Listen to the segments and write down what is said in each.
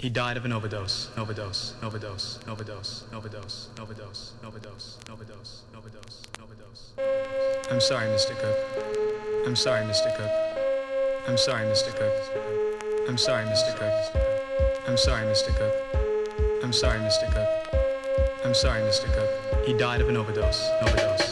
He died of an overdose, overdose, overdose, overdose, overdose, overdose, overdose, overdose, overdose, overdose. I'm sorry, Mr. Cook. I'm sorry, Mr. Cook. I'm sorry, Mr. Cook. I'm sorry, Mr. Cook. I'm sorry, Mr. Cook. I'm sorry, Mr. Cook. I'm sorry, Mr. Cook. He died of an overdose, overdose.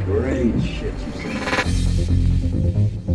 Great shit you said.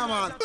Original Jataman.